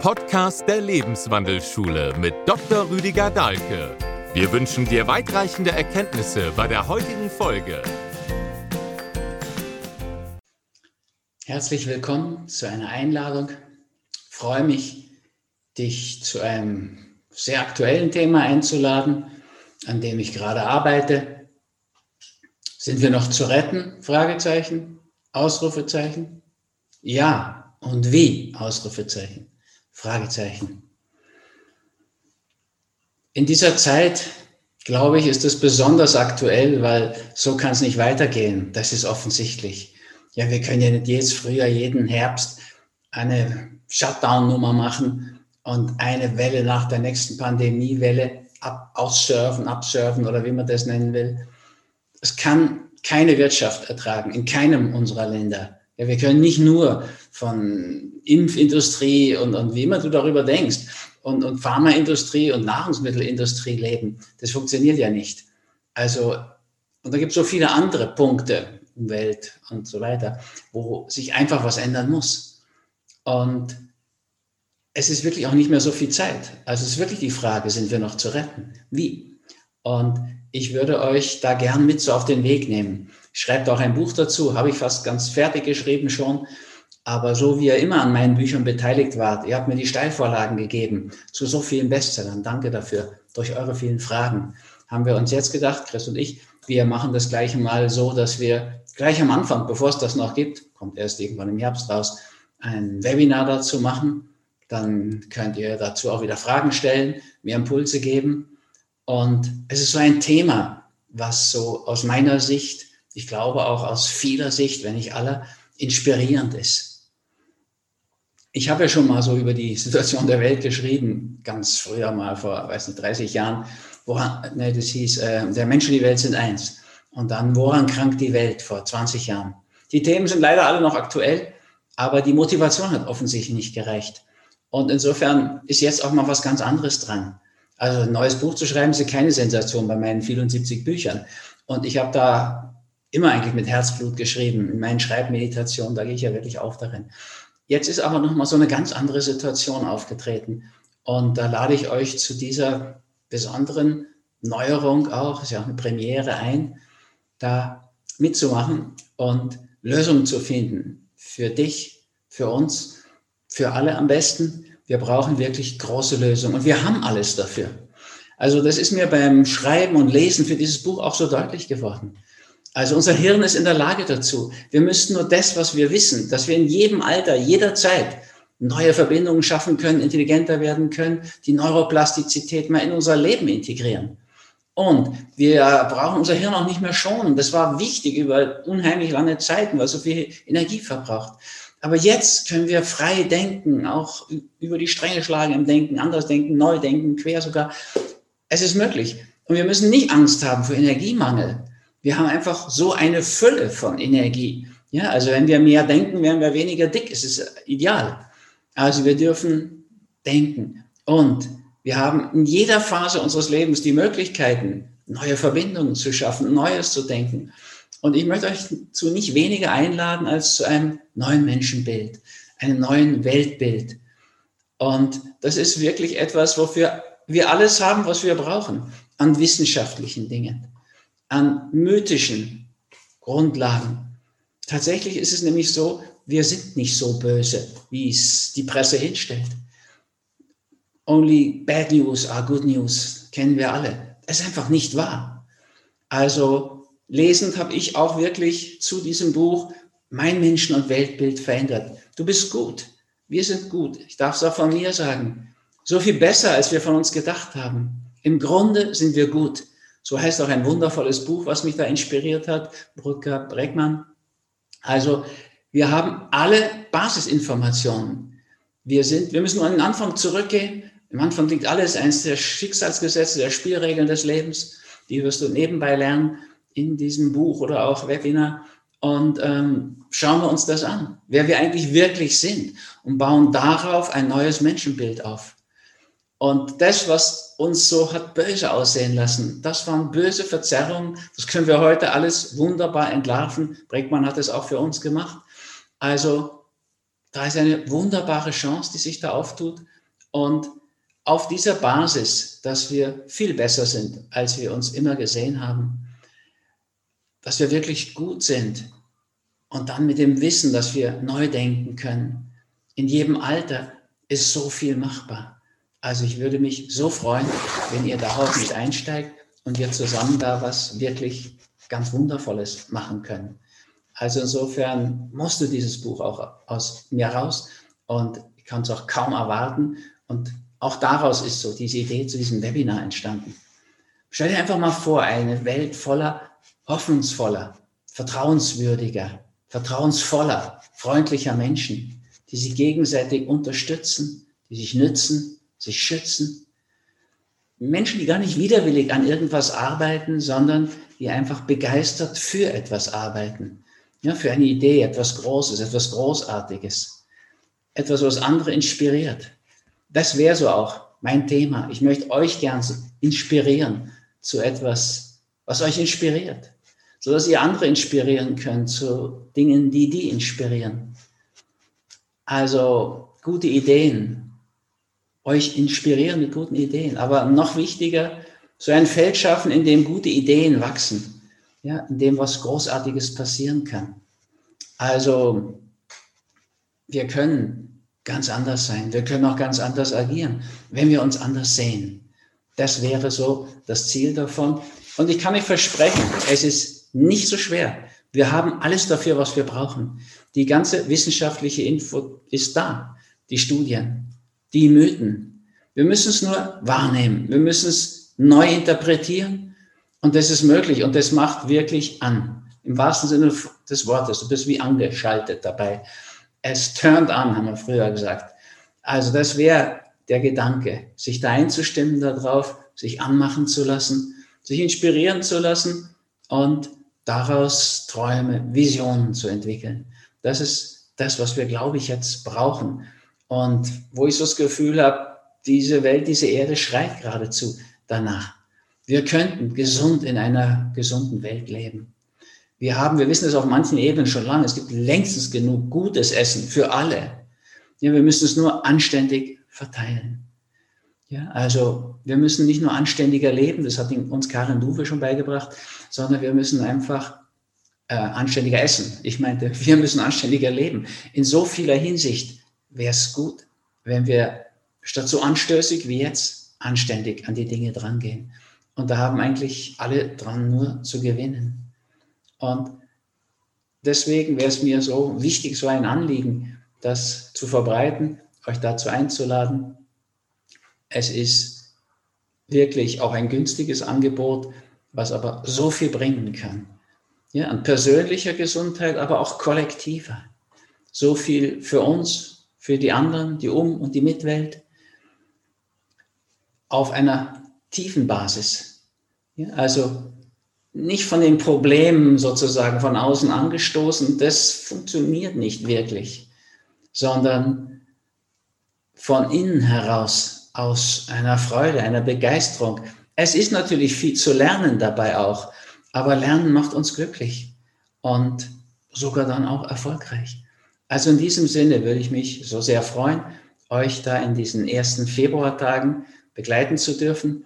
Podcast der Lebenswandelschule mit Dr. Rüdiger Dahlke. Wir wünschen dir weitreichende Erkenntnisse bei der heutigen Folge. Herzlich willkommen zu einer Einladung. Ich freue mich, dich zu einem sehr aktuellen Thema einzuladen, an dem ich gerade arbeite. Sind wir noch zu retten? Fragezeichen, Ausrufezeichen. Ja, und wie? Ausrufezeichen. Fragezeichen. In dieser Zeit, glaube ich, ist es besonders aktuell, weil so kann es nicht weitergehen. Das ist offensichtlich. Ja, wir können ja nicht jetzt früher jeden Herbst eine Shutdown-Nummer machen und eine Welle nach der nächsten Pandemiewelle ab, aussurfen, absurfen oder wie man das nennen will. Es kann keine Wirtschaft ertragen, in keinem unserer Länder. Ja, wir können nicht nur von Impfindustrie und, und wie immer du darüber denkst und, und Pharmaindustrie und Nahrungsmittelindustrie leben. Das funktioniert ja nicht. Also, und da gibt es so viele andere Punkte, Umwelt und so weiter, wo sich einfach was ändern muss. Und es ist wirklich auch nicht mehr so viel Zeit. Also es ist wirklich die Frage, sind wir noch zu retten? Wie? Und ich würde euch da gern mit so auf den Weg nehmen schreibt auch ein Buch dazu, habe ich fast ganz fertig geschrieben schon. Aber so wie ihr immer an meinen Büchern beteiligt wart, ihr habt mir die Steilvorlagen gegeben zu so vielen Bestsellern. Danke dafür. Durch eure vielen Fragen haben wir uns jetzt gedacht, Chris und ich, wir machen das gleiche mal so, dass wir gleich am Anfang, bevor es das noch gibt, kommt erst irgendwann im Herbst raus, ein Webinar dazu machen. Dann könnt ihr dazu auch wieder Fragen stellen, mir Impulse geben. Und es ist so ein Thema, was so aus meiner Sicht ich glaube auch aus vieler Sicht, wenn nicht aller, inspirierend ist. Ich habe ja schon mal so über die Situation der Welt geschrieben, ganz früher mal vor, weiß nicht, 30 Jahren, woran, ne, das hieß, äh, der Mensch und die Welt sind eins. Und dann, woran krankt die Welt vor 20 Jahren? Die Themen sind leider alle noch aktuell, aber die Motivation hat offensichtlich nicht gereicht. Und insofern ist jetzt auch mal was ganz anderes dran. Also ein neues Buch zu schreiben, ist keine Sensation bei meinen 74 Büchern. Und ich habe da immer eigentlich mit Herzblut geschrieben. In meinen Schreibmeditationen, da gehe ich ja wirklich auf darin. Jetzt ist aber nochmal so eine ganz andere Situation aufgetreten. Und da lade ich euch zu dieser besonderen Neuerung auch, ist ja auch eine Premiere ein, da mitzumachen und Lösungen zu finden. Für dich, für uns, für alle am besten. Wir brauchen wirklich große Lösungen und wir haben alles dafür. Also das ist mir beim Schreiben und Lesen für dieses Buch auch so deutlich geworden. Also unser Hirn ist in der Lage dazu. Wir müssten nur das, was wir wissen, dass wir in jedem Alter, jederzeit neue Verbindungen schaffen können, intelligenter werden können, die Neuroplastizität mal in unser Leben integrieren. Und wir brauchen unser Hirn auch nicht mehr schonen. Das war wichtig über unheimlich lange Zeiten, weil so viel Energie verbraucht. Aber jetzt können wir frei denken, auch über die Stränge schlagen im Denken, anders denken, neu denken, quer sogar. Es ist möglich. Und wir müssen nicht Angst haben vor Energiemangel. Wir haben einfach so eine Fülle von Energie. Ja, also wenn wir mehr denken, werden wir weniger dick. Es ist ideal. Also wir dürfen denken. Und wir haben in jeder Phase unseres Lebens die Möglichkeiten, neue Verbindungen zu schaffen, Neues zu denken. Und ich möchte euch zu nicht weniger einladen als zu einem neuen Menschenbild, einem neuen Weltbild. Und das ist wirklich etwas, wofür wir alles haben, was wir brauchen an wissenschaftlichen Dingen an mythischen Grundlagen. Tatsächlich ist es nämlich so, wir sind nicht so böse, wie es die Presse hinstellt. Only bad news are good news, kennen wir alle. Das ist einfach nicht wahr. Also lesend habe ich auch wirklich zu diesem Buch mein Menschen- und Weltbild verändert. Du bist gut. Wir sind gut. Ich darf es auch von mir sagen. So viel besser, als wir von uns gedacht haben. Im Grunde sind wir gut. So heißt auch ein wundervolles Buch, was mich da inspiriert hat, Brücker Breckmann. Also wir haben alle Basisinformationen. Wir sind, wir müssen nur an den Anfang zurückgehen. Am Anfang liegt alles, eines der Schicksalsgesetze, der Spielregeln des Lebens. Die wirst du nebenbei lernen in diesem Buch oder auch Webinar. Und ähm, schauen wir uns das an, wer wir eigentlich wirklich sind und bauen darauf ein neues Menschenbild auf. Und das, was uns so hat böse aussehen lassen, das waren böse Verzerrungen. Das können wir heute alles wunderbar entlarven. Breckmann hat es auch für uns gemacht. Also da ist eine wunderbare Chance, die sich da auftut. Und auf dieser Basis, dass wir viel besser sind, als wir uns immer gesehen haben, dass wir wirklich gut sind und dann mit dem Wissen, dass wir neu denken können. In jedem Alter ist so viel machbar. Also ich würde mich so freuen, wenn ihr darauf mit einsteigt und wir zusammen da was wirklich ganz Wundervolles machen können. Also insofern musst du dieses Buch auch aus mir raus und ich kann es auch kaum erwarten. Und auch daraus ist so diese Idee zu diesem Webinar entstanden. Stell dir einfach mal vor, eine Welt voller hoffnungsvoller, vertrauenswürdiger, vertrauensvoller, freundlicher Menschen, die sich gegenseitig unterstützen, die sich nützen, sich schützen. Menschen, die gar nicht widerwillig an irgendwas arbeiten, sondern die einfach begeistert für etwas arbeiten. Ja, für eine Idee, etwas Großes, etwas Großartiges. Etwas, was andere inspiriert. Das wäre so auch mein Thema. Ich möchte euch gern inspirieren zu etwas, was euch inspiriert. Sodass ihr andere inspirieren könnt zu Dingen, die die inspirieren. Also gute Ideen, euch inspirieren mit guten Ideen. Aber noch wichtiger, so ein Feld schaffen, in dem gute Ideen wachsen, ja, in dem was Großartiges passieren kann. Also wir können ganz anders sein, wir können auch ganz anders agieren, wenn wir uns anders sehen. Das wäre so das Ziel davon. Und ich kann euch versprechen, es ist nicht so schwer. Wir haben alles dafür, was wir brauchen. Die ganze wissenschaftliche Info ist da. Die Studien, die Mythen, wir müssen es nur wahrnehmen. Wir müssen es neu interpretieren. Und das ist möglich. Und das macht wirklich an. Im wahrsten Sinne des Wortes. Du bist wie angeschaltet dabei. Es turned an, haben wir früher gesagt. Also das wäre der Gedanke, sich da einzustimmen darauf, sich anmachen zu lassen, sich inspirieren zu lassen und daraus Träume, Visionen zu entwickeln. Das ist das, was wir, glaube ich, jetzt brauchen. Und wo ich so das Gefühl habe, diese Welt, diese Erde schreit geradezu danach. Wir könnten gesund in einer gesunden Welt leben. Wir haben, wir wissen es auf manchen Ebenen schon lange, es gibt längstens genug gutes Essen für alle. Ja, wir müssen es nur anständig verteilen. Ja, also wir müssen nicht nur anständiger leben, das hat uns Karin Duwe schon beigebracht, sondern wir müssen einfach äh, anständiger essen. Ich meinte, wir müssen anständiger leben. In so vieler Hinsicht wäre es gut, wenn wir statt so anstößig wie jetzt anständig an die Dinge drangehen. Und da haben eigentlich alle dran nur zu gewinnen. Und deswegen wäre es mir so wichtig, so ein Anliegen, das zu verbreiten, euch dazu einzuladen. Es ist wirklich auch ein günstiges Angebot, was aber so viel bringen kann. Ja, an persönlicher Gesundheit, aber auch kollektiver. So viel für uns, für die anderen, die Um- und die Mitwelt auf einer tiefen Basis. Ja, also nicht von den Problemen sozusagen von außen angestoßen, das funktioniert nicht wirklich, sondern von innen heraus, aus einer Freude, einer Begeisterung. Es ist natürlich viel zu lernen dabei auch, aber Lernen macht uns glücklich und sogar dann auch erfolgreich. Also in diesem Sinne würde ich mich so sehr freuen, euch da in diesen ersten Februartagen begleiten zu dürfen